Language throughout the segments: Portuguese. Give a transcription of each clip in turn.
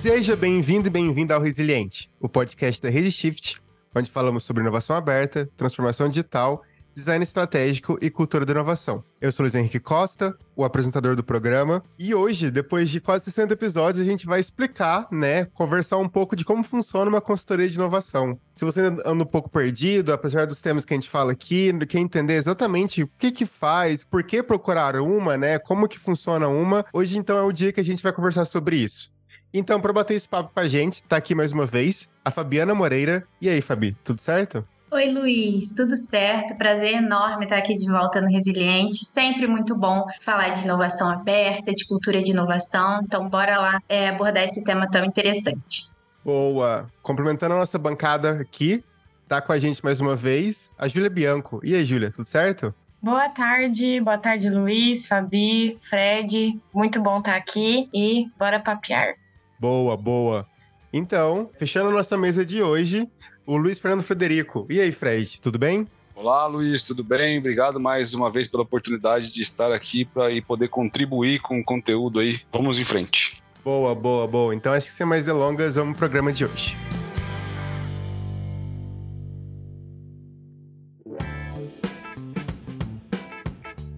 Seja bem-vindo e bem-vinda ao Resiliente, o podcast da ResiShift, onde falamos sobre inovação aberta, transformação digital design estratégico e cultura da inovação. Eu sou Luiz Henrique Costa, o apresentador do programa, e hoje, depois de quase 60 episódios, a gente vai explicar, né, conversar um pouco de como funciona uma consultoria de inovação. Se você anda um pouco perdido, apesar dos temas que a gente fala aqui, quer entender exatamente o que que faz, por que procurar uma, né, como que funciona uma, hoje então é o dia que a gente vai conversar sobre isso. Então, para bater esse papo com a gente, tá aqui mais uma vez a Fabiana Moreira. E aí, Fabi, tudo certo? Oi, Luiz, tudo certo? Prazer enorme estar aqui de volta no Resiliente. Sempre muito bom falar de inovação aberta, de cultura de inovação. Então, bora lá é, abordar esse tema tão interessante. Boa! Complementando a nossa bancada aqui, tá com a gente mais uma vez a Júlia Bianco. E aí, Júlia, tudo certo? Boa tarde, boa tarde, Luiz, Fabi, Fred. Muito bom estar aqui e bora papear. Boa, boa. Então, fechando a nossa mesa de hoje, o Luiz Fernando Frederico. E aí, Fred, tudo bem? Olá, Luiz, tudo bem? Obrigado mais uma vez pela oportunidade de estar aqui para poder contribuir com o conteúdo aí. Vamos em frente. Boa, boa, boa. Então acho que sem mais delongas, vamos pro programa de hoje.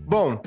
Bom,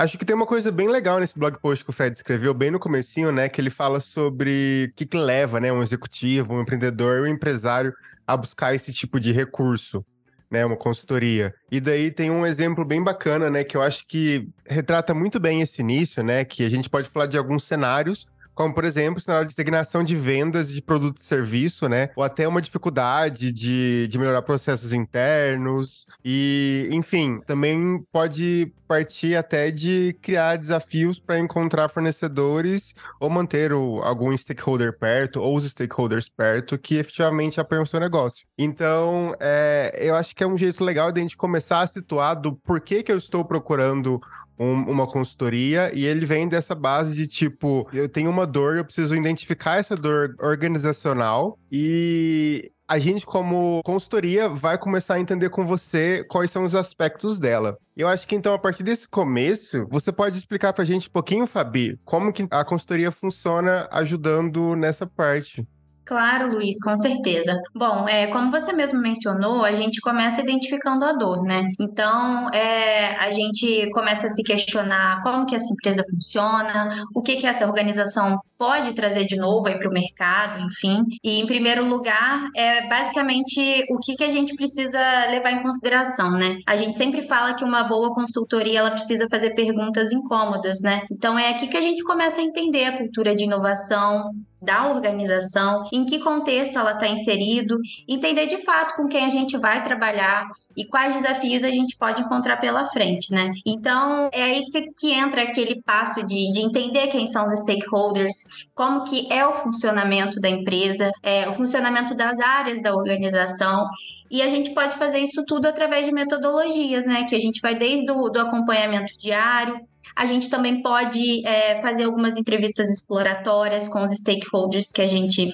Acho que tem uma coisa bem legal nesse blog post que o Fred escreveu bem no comecinho, né? Que ele fala sobre o que, que leva, né, um executivo, um empreendedor, um empresário a buscar esse tipo de recurso, né? Uma consultoria. E daí tem um exemplo bem bacana, né? Que eu acho que retrata muito bem esse início, né? Que a gente pode falar de alguns cenários como por exemplo, na hora de designação de vendas de produto e serviço, né? Ou até uma dificuldade de, de melhorar processos internos. E, enfim, também pode partir até de criar desafios para encontrar fornecedores ou manter o, algum stakeholder perto, ou os stakeholders perto, que efetivamente apoiam o seu negócio. Então, é, eu acho que é um jeito legal de a gente começar a situar do porquê que eu estou procurando um, uma consultoria e ele vem dessa base de tipo, eu tenho uma dor, eu preciso identificar essa dor organizacional e a gente, como consultoria, vai começar a entender com você quais são os aspectos dela. Eu acho que então, a partir desse começo, você pode explicar pra gente um pouquinho, Fabi, como que a consultoria funciona ajudando nessa parte. Claro, Luiz, com certeza. Bom, é, como você mesmo mencionou, a gente começa identificando a dor, né? Então, é, a gente começa a se questionar como que essa empresa funciona, o que que essa organização pode trazer de novo aí para o mercado, enfim. E, em primeiro lugar, é basicamente o que que a gente precisa levar em consideração, né? A gente sempre fala que uma boa consultoria, ela precisa fazer perguntas incômodas, né? Então, é aqui que a gente começa a entender a cultura de inovação, da organização, em que contexto ela está inserido, entender de fato com quem a gente vai trabalhar e quais desafios a gente pode encontrar pela frente, né? Então é aí que, que entra aquele passo de, de entender quem são os stakeholders, como que é o funcionamento da empresa, é, o funcionamento das áreas da organização e a gente pode fazer isso tudo através de metodologias, né? Que a gente vai desde o acompanhamento diário, a gente também pode é, fazer algumas entrevistas exploratórias com os stakeholders que a gente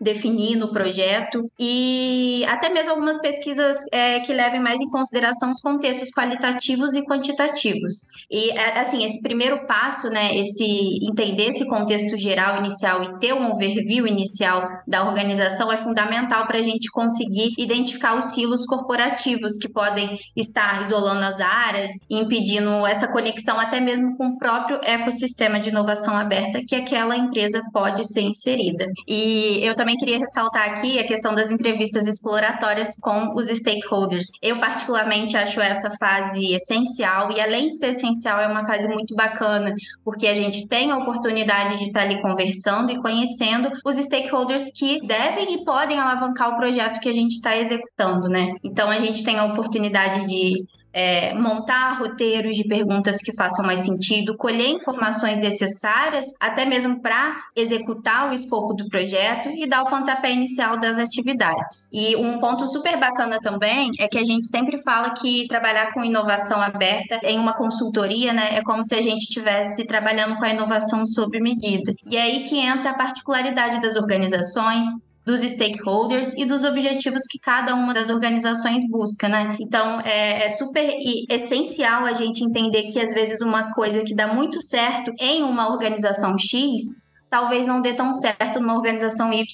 definir no projeto e até mesmo algumas pesquisas é, que levem mais em consideração os contextos qualitativos e quantitativos. E é, assim, esse primeiro passo, né, esse entender esse contexto geral inicial e ter um overview inicial da organização é fundamental para a gente conseguir identificar os silos corporativos que podem estar isolando as áreas impedindo essa conexão até mesmo com o próprio ecossistema de inovação aberta que aquela empresa pode ser inserida. E eu também também queria ressaltar aqui a questão das entrevistas exploratórias com os stakeholders. Eu, particularmente, acho essa fase essencial e, além de ser essencial, é uma fase muito bacana, porque a gente tem a oportunidade de estar ali conversando e conhecendo os stakeholders que devem e podem alavancar o projeto que a gente está executando, né? Então, a gente tem a oportunidade de é, montar roteiros de perguntas que façam mais sentido, colher informações necessárias, até mesmo para executar o escopo do projeto e dar o pontapé inicial das atividades. E um ponto super bacana também é que a gente sempre fala que trabalhar com inovação aberta em uma consultoria, né, é como se a gente estivesse trabalhando com a inovação sob medida. E é aí que entra a particularidade das organizações, dos stakeholders e dos objetivos que cada uma das organizações busca, né? Então, é, é super essencial a gente entender que, às vezes, uma coisa que dá muito certo em uma organização X talvez não dê tão certo numa organização Y.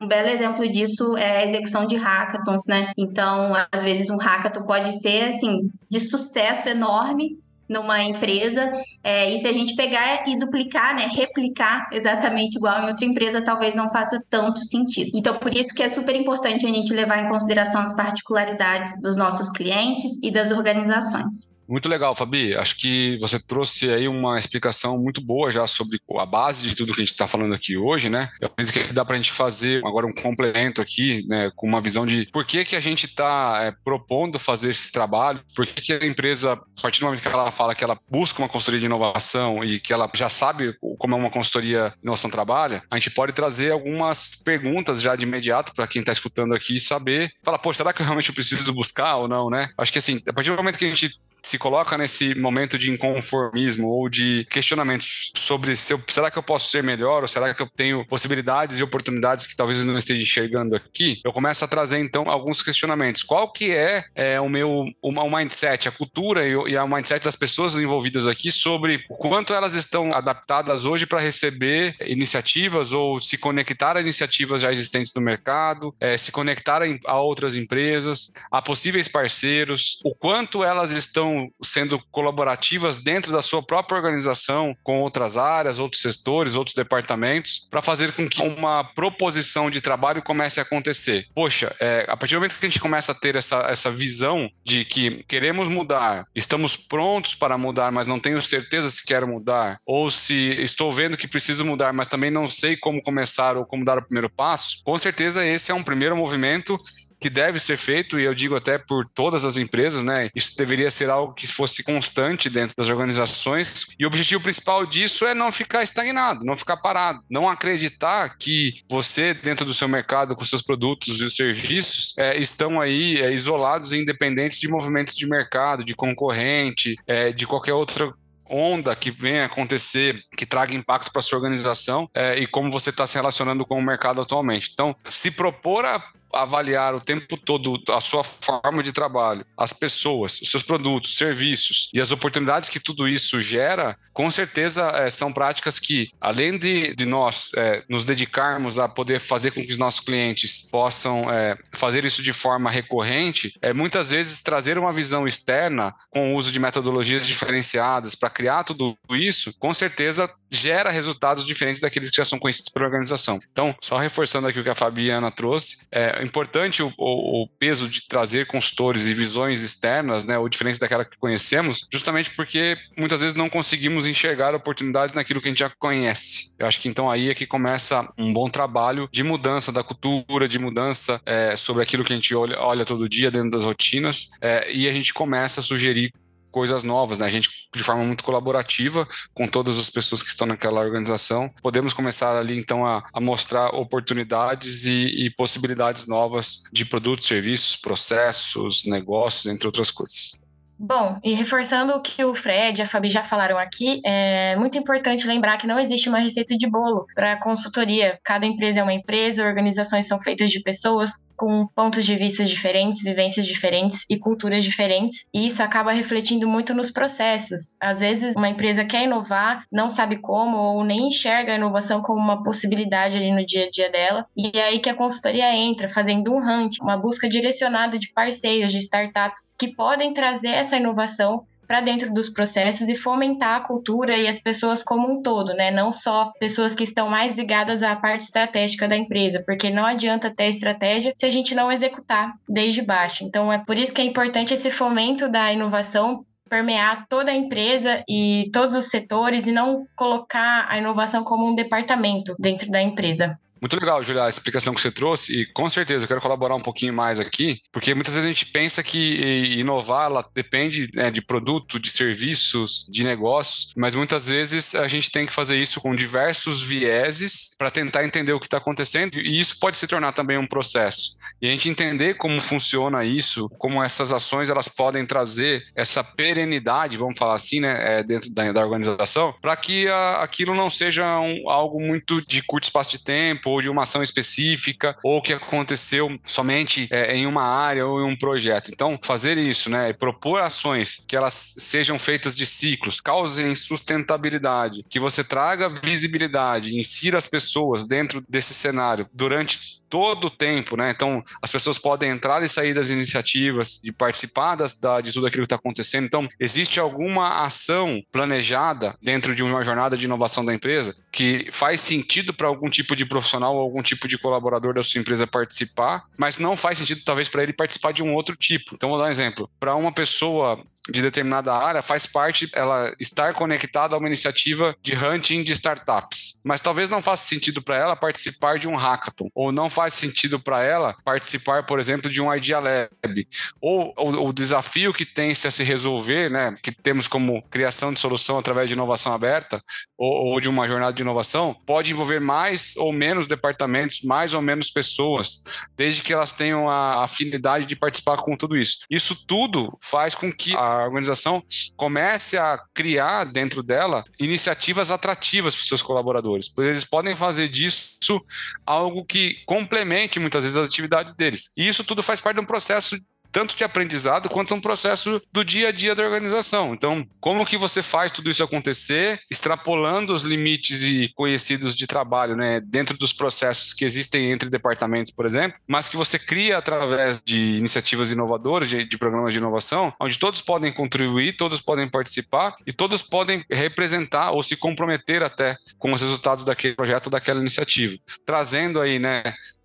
Um belo exemplo disso é a execução de hackathons, né? Então, às vezes um hackathon pode ser assim de sucesso enorme, numa empresa, é, e se a gente pegar e duplicar, né, replicar exatamente igual em outra empresa, talvez não faça tanto sentido. Então, por isso que é super importante a gente levar em consideração as particularidades dos nossos clientes e das organizações. Muito legal, Fabi. Acho que você trouxe aí uma explicação muito boa já sobre a base de tudo que a gente está falando aqui hoje, né? Eu acredito que dá para a gente fazer agora um complemento aqui, né, com uma visão de por que, que a gente está é, propondo fazer esse trabalho, por que, que a empresa, a partir do momento que ela fala que ela busca uma consultoria de inovação e que ela já sabe como é uma consultoria de inovação trabalha, a gente pode trazer algumas perguntas já de imediato para quem está escutando aqui saber, falar, pô, será que eu realmente preciso buscar ou não, né? Acho que assim, a partir do momento que a gente se coloca nesse momento de inconformismo ou de questionamentos sobre se eu, será que eu posso ser melhor ou será que eu tenho possibilidades e oportunidades que talvez eu não esteja enxergando aqui, eu começo a trazer então alguns questionamentos. Qual que é, é o meu o mindset, a cultura e, e a mindset das pessoas envolvidas aqui sobre o quanto elas estão adaptadas hoje para receber iniciativas ou se conectar a iniciativas já existentes no mercado, é, se conectar a, a outras empresas, a possíveis parceiros, o quanto elas estão sendo colaborativas dentro da sua própria organização com outras áreas, outros setores, outros departamentos, para fazer com que uma proposição de trabalho comece a acontecer. Poxa, é, a partir do momento que a gente começa a ter essa, essa visão de que queremos mudar, estamos prontos para mudar, mas não tenho certeza se quero mudar, ou se estou vendo que preciso mudar, mas também não sei como começar ou como dar o primeiro passo, com certeza esse é um primeiro movimento que deve ser feito, e eu digo até por todas as empresas, né? Isso deveria ser algo que fosse constante dentro das organizações. E o objetivo principal disso é não ficar estagnado, não ficar parado, não acreditar que você, dentro do seu mercado, com seus produtos e serviços, é, estão aí é, isolados e independentes de movimentos de mercado, de concorrente, é, de qualquer outra onda que venha acontecer que traga impacto para sua organização é, e como você está se relacionando com o mercado atualmente. Então, se propor a avaliar o tempo todo a sua forma de trabalho, as pessoas, os seus produtos, serviços e as oportunidades que tudo isso gera, com certeza é, são práticas que, além de, de nós é, nos dedicarmos a poder fazer com que os nossos clientes possam é, fazer isso de forma recorrente, é muitas vezes trazer uma visão externa com o uso de metodologias diferenciadas para criar tudo isso, com certeza gera resultados diferentes daqueles que já são conhecidos pela organização. Então, só reforçando aqui o que a Fabiana trouxe, é importante o, o, o peso de trazer consultores e visões externas, né, ou diferentes daquela que conhecemos, justamente porque muitas vezes não conseguimos enxergar oportunidades naquilo que a gente já conhece. Eu acho que então aí é que começa um bom trabalho de mudança da cultura, de mudança é, sobre aquilo que a gente olha, olha todo dia dentro das rotinas, é, e a gente começa a sugerir coisas novas, né? A gente, de forma muito colaborativa, com todas as pessoas que estão naquela organização, podemos começar ali, então, a, a mostrar oportunidades e, e, possibilidades novas de produtos, serviços, processos, negócios, entre outras coisas. Bom, e reforçando o que o Fred e a Fabi já falaram aqui, é muito importante lembrar que não existe uma receita de bolo para consultoria. Cada empresa é uma empresa, organizações são feitas de pessoas com pontos de vista diferentes, vivências diferentes e culturas diferentes, e isso acaba refletindo muito nos processos. Às vezes, uma empresa quer inovar, não sabe como ou nem enxerga a inovação como uma possibilidade ali no dia a dia dela, e é aí que a consultoria entra, fazendo um hunt, uma busca direcionada de parceiros, de startups que podem trazer essa essa inovação para dentro dos processos e fomentar a cultura e as pessoas como um todo, né? Não só pessoas que estão mais ligadas à parte estratégica da empresa, porque não adianta ter estratégia se a gente não executar desde baixo. Então é por isso que é importante esse fomento da inovação permear toda a empresa e todos os setores e não colocar a inovação como um departamento dentro da empresa. Muito legal, Julia, a explicação que você trouxe, e com certeza eu quero colaborar um pouquinho mais aqui, porque muitas vezes a gente pensa que inovar ela depende né, de produto, de serviços, de negócios, mas muitas vezes a gente tem que fazer isso com diversos vieses para tentar entender o que está acontecendo, e isso pode se tornar também um processo. E a gente entender como funciona isso, como essas ações elas podem trazer essa perenidade, vamos falar assim, né, é, dentro da, da organização, para que a, aquilo não seja um, algo muito de curto espaço de tempo ou de uma ação específica ou que aconteceu somente é, em uma área ou em um projeto. Então, fazer isso, né, propor ações que elas sejam feitas de ciclos, causem sustentabilidade, que você traga visibilidade, insira as pessoas dentro desse cenário durante todo o tempo, né? Então, as pessoas podem entrar e sair das iniciativas, de participar das, da, de tudo aquilo que está acontecendo. Então, existe alguma ação planejada dentro de uma jornada de inovação da empresa que faz sentido para algum tipo de profissional ou algum tipo de colaborador da sua empresa participar, mas não faz sentido, talvez, para ele participar de um outro tipo. Então, vou dar um exemplo. Para uma pessoa de determinada área faz parte ela estar conectada a uma iniciativa de hunting de startups. Mas talvez não faça sentido para ela participar de um hackathon, ou não faz sentido para ela participar, por exemplo, de um Idea Lab, ou, ou o desafio que tem se a se resolver, né, que temos como criação de solução através de inovação aberta, ou, ou de uma jornada de inovação, pode envolver mais ou menos departamentos, mais ou menos pessoas, desde que elas tenham a afinidade de participar com tudo isso. Isso tudo faz com que a a organização comece a criar dentro dela iniciativas atrativas para os seus colaboradores, pois eles podem fazer disso algo que complemente muitas vezes as atividades deles. E isso tudo faz parte de um processo tanto de aprendizado quanto um processo do dia a dia da organização. Então, como que você faz tudo isso acontecer, extrapolando os limites e conhecidos de trabalho, né, dentro dos processos que existem entre departamentos, por exemplo, mas que você cria através de iniciativas inovadoras, de, de programas de inovação, onde todos podem contribuir, todos podem participar e todos podem representar ou se comprometer até com os resultados daquele projeto, daquela iniciativa, trazendo aí, né,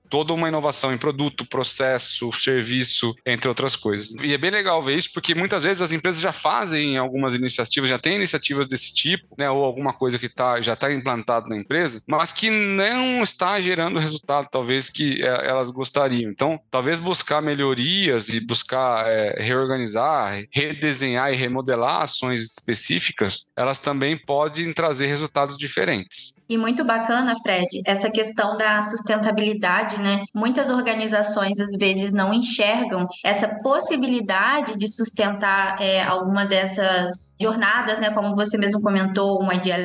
toda uma inovação em produto, processo, serviço, entre outras coisas. E é bem legal ver isso, porque muitas vezes as empresas já fazem algumas iniciativas, já têm iniciativas desse tipo, né, ou alguma coisa que tá, já está implantado na empresa, mas que não está gerando o resultado, talvez, que é, elas gostariam. Então, talvez buscar melhorias e buscar é, reorganizar, redesenhar e remodelar ações específicas, elas também podem trazer resultados diferentes. E muito bacana, Fred, essa questão da sustentabilidade, né? Muitas organizações às vezes não enxergam essa possibilidade de sustentar é, alguma dessas jornadas, né? Como você mesmo comentou, um Idea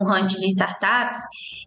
um Hunt de startups.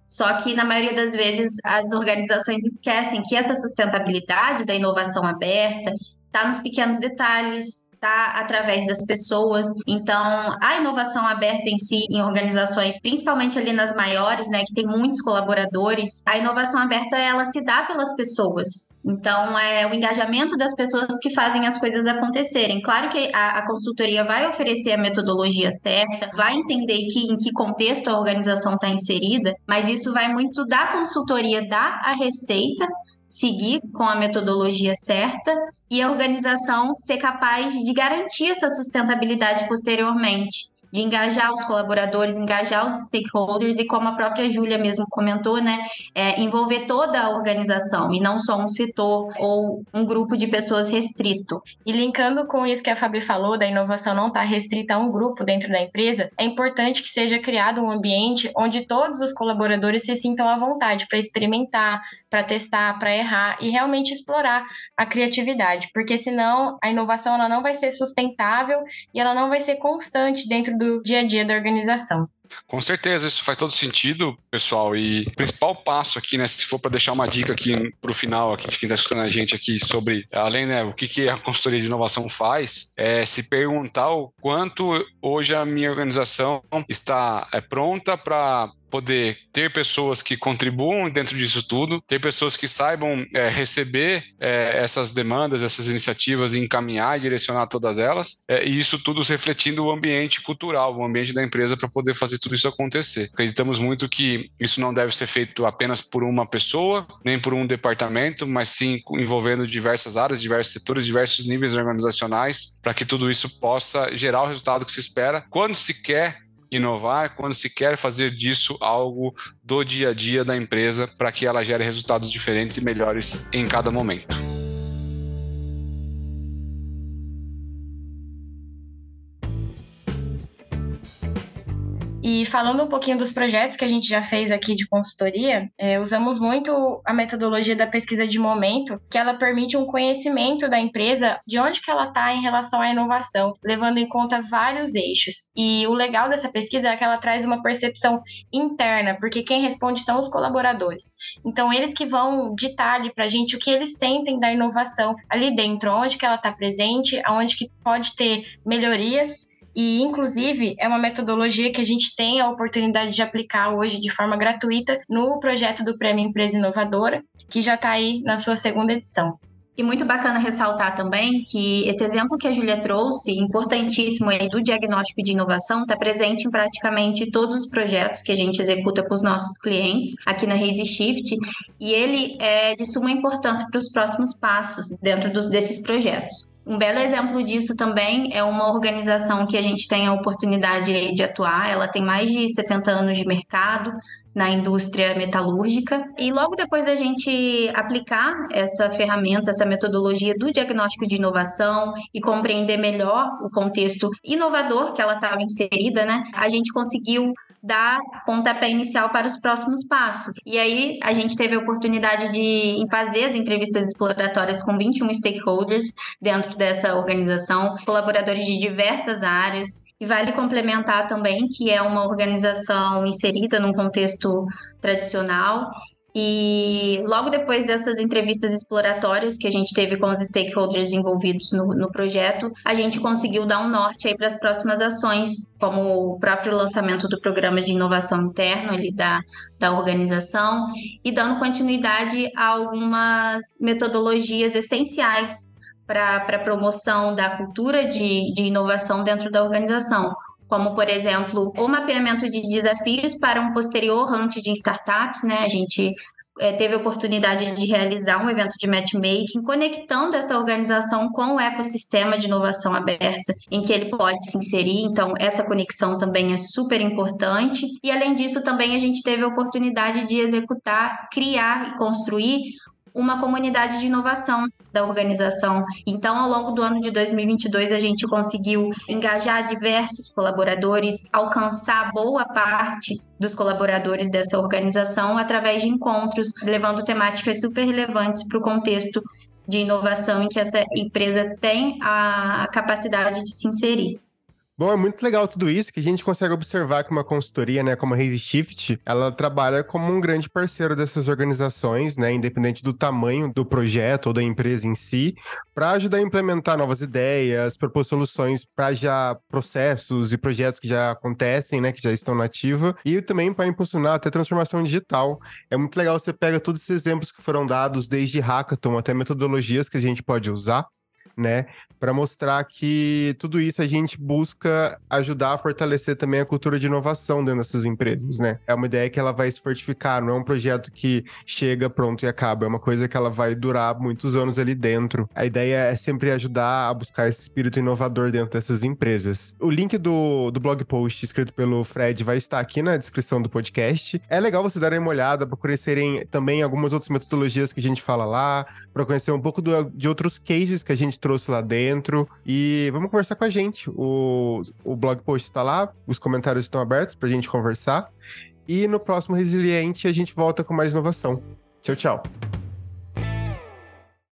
Só que, na maioria das vezes, as organizações esquecem que essa sustentabilidade da inovação aberta está nos pequenos detalhes, está através das pessoas. Então, a inovação aberta em si, em organizações, principalmente ali nas maiores, né, que tem muitos colaboradores, a inovação aberta ela se dá pelas pessoas. Então, é o engajamento das pessoas que fazem as coisas acontecerem. Claro que a, a consultoria vai oferecer a metodologia certa, vai entender que, em que contexto a organização está inserida, mas isso vai muito da consultoria dar a receita seguir com a metodologia certa e a organização ser capaz de garantir essa sustentabilidade posteriormente de engajar os colaboradores, engajar os stakeholders e, como a própria Júlia mesmo comentou, né, é, envolver toda a organização e não só um setor ou um grupo de pessoas restrito. E linkando com isso que a Fabi falou, da inovação não estar tá restrita a um grupo dentro da empresa, é importante que seja criado um ambiente onde todos os colaboradores se sintam à vontade para experimentar, para testar, para errar e realmente explorar a criatividade, porque senão a inovação ela não vai ser sustentável e ela não vai ser constante dentro do do dia a dia da organização. Com certeza, isso faz todo sentido, pessoal. E o principal passo aqui, né, se for para deixar uma dica aqui para o final aqui de quem está escutando a gente aqui sobre, além, né, o que, que a consultoria de inovação faz, é se perguntar o quanto hoje a minha organização está é, pronta para poder ter pessoas que contribuam dentro disso tudo, ter pessoas que saibam é, receber é, essas demandas, essas iniciativas e encaminhar e direcionar todas elas, é, e isso tudo refletindo o ambiente cultural, o ambiente da empresa para poder fazer tudo isso acontecer. Acreditamos muito que isso não deve ser feito apenas por uma pessoa, nem por um departamento, mas sim envolvendo diversas áreas, diversos setores, diversos níveis organizacionais, para que tudo isso possa gerar o resultado que se espera quando se quer inovar quando se quer fazer disso algo do dia a dia da empresa para que ela gere resultados diferentes e melhores em cada momento. E falando um pouquinho dos projetos que a gente já fez aqui de consultoria, é, usamos muito a metodologia da pesquisa de momento, que ela permite um conhecimento da empresa de onde que ela está em relação à inovação, levando em conta vários eixos. E o legal dessa pesquisa é que ela traz uma percepção interna, porque quem responde são os colaboradores. Então, eles que vão ditar ali para a gente o que eles sentem da inovação ali dentro, onde que ela está presente, aonde que pode ter melhorias e, inclusive, é uma metodologia que a gente tem a oportunidade de aplicar hoje de forma gratuita no projeto do Prêmio Empresa Inovadora, que já está aí na sua segunda edição. E muito bacana ressaltar também que esse exemplo que a Júlia trouxe, importantíssimo aí do diagnóstico de inovação, está presente em praticamente todos os projetos que a gente executa com os nossos clientes aqui na Raise Shift, e ele é de suma importância para os próximos passos dentro dos, desses projetos. Um belo exemplo disso também é uma organização que a gente tem a oportunidade de atuar. Ela tem mais de 70 anos de mercado na indústria metalúrgica. E logo depois da gente aplicar essa ferramenta, essa metodologia do diagnóstico de inovação e compreender melhor o contexto inovador que ela estava inserida, né? A gente conseguiu dar pontapé inicial para os próximos passos. E aí a gente teve a oportunidade de fazer as entrevistas exploratórias com 21 stakeholders dentro dessa organização, colaboradores de diversas áreas. E vale complementar também que é uma organização inserida num contexto tradicional. E logo depois dessas entrevistas exploratórias que a gente teve com os stakeholders envolvidos no, no projeto, a gente conseguiu dar um norte aí para as próximas ações, como o próprio lançamento do programa de inovação interno ali da, da organização e dando continuidade a algumas metodologias essenciais para a promoção da cultura de, de inovação dentro da organização como por exemplo o mapeamento de desafios para um posterior hunt de startups, né? A gente é, teve a oportunidade de realizar um evento de matchmaking, conectando essa organização com o ecossistema de inovação aberta em que ele pode se inserir. Então, essa conexão também é super importante. E, além disso, também a gente teve a oportunidade de executar, criar e construir uma comunidade de inovação da organização. Então, ao longo do ano de 2022, a gente conseguiu engajar diversos colaboradores, alcançar boa parte dos colaboradores dessa organização através de encontros, levando temáticas super relevantes para o contexto de inovação em que essa empresa tem a capacidade de se inserir. Bom, é muito legal tudo isso, que a gente consegue observar que uma consultoria, né, como a Raise Shift, ela trabalha como um grande parceiro dessas organizações, né, independente do tamanho do projeto ou da empresa em si, para ajudar a implementar novas ideias, propor soluções para já processos e projetos que já acontecem, né, que já estão na ativa, e também para impulsionar até transformação digital. É muito legal você pega todos esses exemplos que foram dados desde hackathon até metodologias que a gente pode usar né? Para mostrar que tudo isso a gente busca ajudar a fortalecer também a cultura de inovação dentro dessas empresas, né? É uma ideia que ela vai se fortificar, não é um projeto que chega, pronto e acaba, é uma coisa que ela vai durar muitos anos ali dentro. A ideia é sempre ajudar a buscar esse espírito inovador dentro dessas empresas. O link do, do blog post escrito pelo Fred vai estar aqui na descrição do podcast. É legal vocês darem uma olhada para conhecerem também algumas outras metodologias que a gente fala lá, para conhecer um pouco do, de outros cases que a gente trouxe lá dentro. E vamos conversar com a gente. O, o blog post está lá, os comentários estão abertos para a gente conversar. E no próximo Resiliente a gente volta com mais inovação. Tchau, tchau.